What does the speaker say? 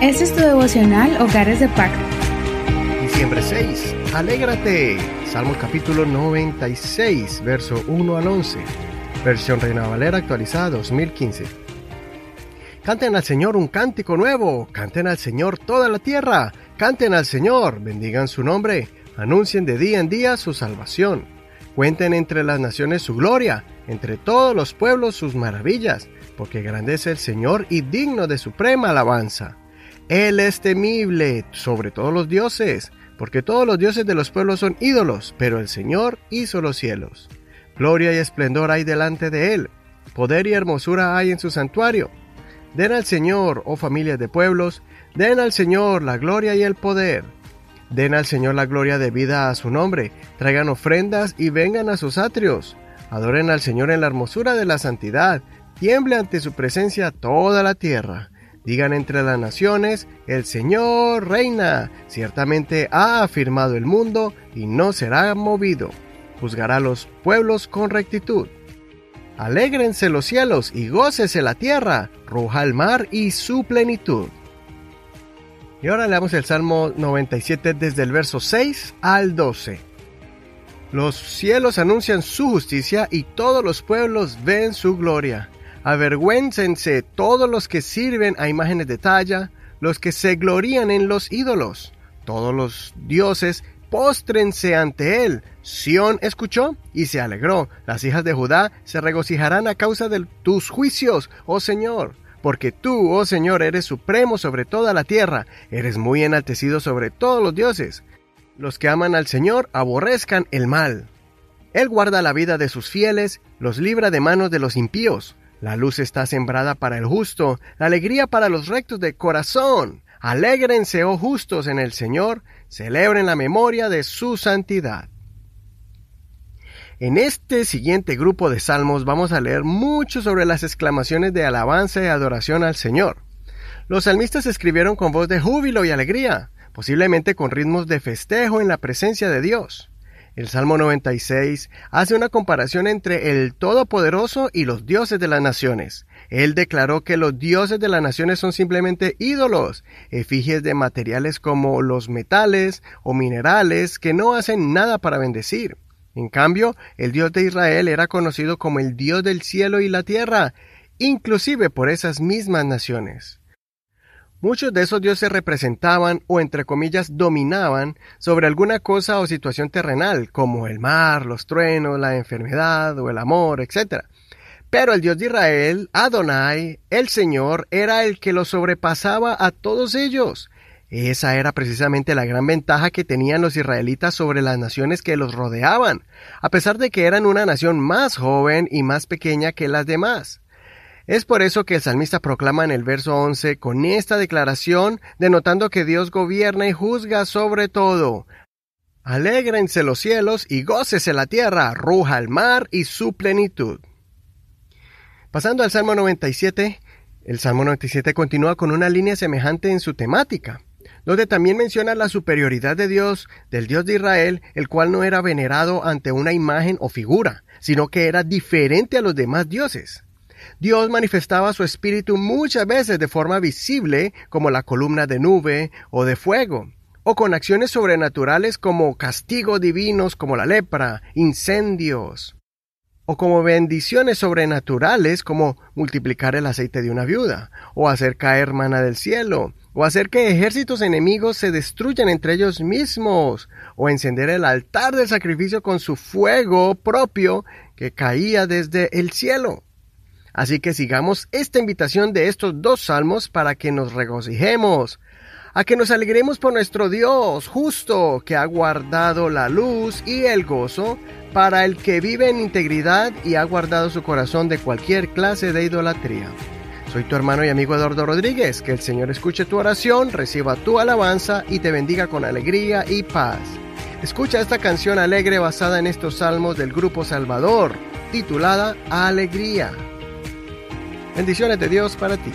Este es tu devocional Hogares de Pacto. Diciembre 6. Alégrate. Salmos capítulo 96, verso 1 al 11. Versión Reina Valera actualizada 2015. Canten al Señor un cántico nuevo. Canten al Señor toda la tierra. Canten al Señor. Bendigan su nombre. Anuncien de día en día su salvación. Cuenten entre las naciones su gloria. Entre todos los pueblos sus maravillas. Porque grande es el Señor y digno de suprema alabanza. Él es temible sobre todos los dioses, porque todos los dioses de los pueblos son ídolos, pero el Señor hizo los cielos. Gloria y esplendor hay delante de Él, poder y hermosura hay en su santuario. Den al Señor, oh familias de pueblos, den al Señor la gloria y el poder. Den al Señor la gloria debida a su nombre, traigan ofrendas y vengan a sus atrios. Adoren al Señor en la hermosura de la santidad, tiemble ante su presencia toda la tierra. Digan entre las naciones, el Señor reina, ciertamente ha afirmado el mundo y no será movido. Juzgará a los pueblos con rectitud. Alégrense los cielos y gócese la tierra, ruja el mar y su plenitud. Y ahora leamos el Salmo 97 desde el verso 6 al 12. Los cielos anuncian su justicia y todos los pueblos ven su gloria. Avergüéncense todos los que sirven a imágenes de talla, los que se glorían en los ídolos. Todos los dioses póstrense ante él. Sión escuchó y se alegró. Las hijas de Judá se regocijarán a causa de tus juicios, oh Señor. Porque tú, oh Señor, eres supremo sobre toda la tierra, eres muy enaltecido sobre todos los dioses. Los que aman al Señor aborrezcan el mal. Él guarda la vida de sus fieles, los libra de manos de los impíos. La luz está sembrada para el justo, la alegría para los rectos de corazón. Alégrense, oh justos, en el Señor, celebren la memoria de su santidad. En este siguiente grupo de salmos vamos a leer mucho sobre las exclamaciones de alabanza y adoración al Señor. Los salmistas escribieron con voz de júbilo y alegría, posiblemente con ritmos de festejo en la presencia de Dios. El Salmo 96 hace una comparación entre el Todopoderoso y los dioses de las naciones. Él declaró que los dioses de las naciones son simplemente ídolos, efigies de materiales como los metales o minerales que no hacen nada para bendecir. En cambio, el Dios de Israel era conocido como el Dios del cielo y la tierra, inclusive por esas mismas naciones. Muchos de esos dioses representaban o entre comillas dominaban sobre alguna cosa o situación terrenal, como el mar, los truenos, la enfermedad o el amor, etc. Pero el Dios de Israel, Adonai, el Señor, era el que los sobrepasaba a todos ellos. Esa era precisamente la gran ventaja que tenían los israelitas sobre las naciones que los rodeaban, a pesar de que eran una nación más joven y más pequeña que las demás. Es por eso que el salmista proclama en el verso 11 con esta declaración, denotando que Dios gobierna y juzga sobre todo. Alégrense los cielos y gócese la tierra, ruja el mar y su plenitud. Pasando al Salmo 97, el Salmo 97 continúa con una línea semejante en su temática, donde también menciona la superioridad de Dios, del Dios de Israel, el cual no era venerado ante una imagen o figura, sino que era diferente a los demás dioses. Dios manifestaba su espíritu muchas veces de forma visible, como la columna de nube o de fuego, o con acciones sobrenaturales como castigos divinos como la lepra, incendios, o como bendiciones sobrenaturales como multiplicar el aceite de una viuda, o hacer caer mana del cielo, o hacer que ejércitos enemigos se destruyan entre ellos mismos, o encender el altar del sacrificio con su fuego propio que caía desde el cielo. Así que sigamos esta invitación de estos dos salmos para que nos regocijemos, a que nos alegremos por nuestro Dios justo, que ha guardado la luz y el gozo para el que vive en integridad y ha guardado su corazón de cualquier clase de idolatría. Soy tu hermano y amigo Eduardo Rodríguez, que el Señor escuche tu oración, reciba tu alabanza y te bendiga con alegría y paz. Escucha esta canción alegre basada en estos salmos del grupo Salvador, titulada Alegría. Bendiciones de Dios para ti.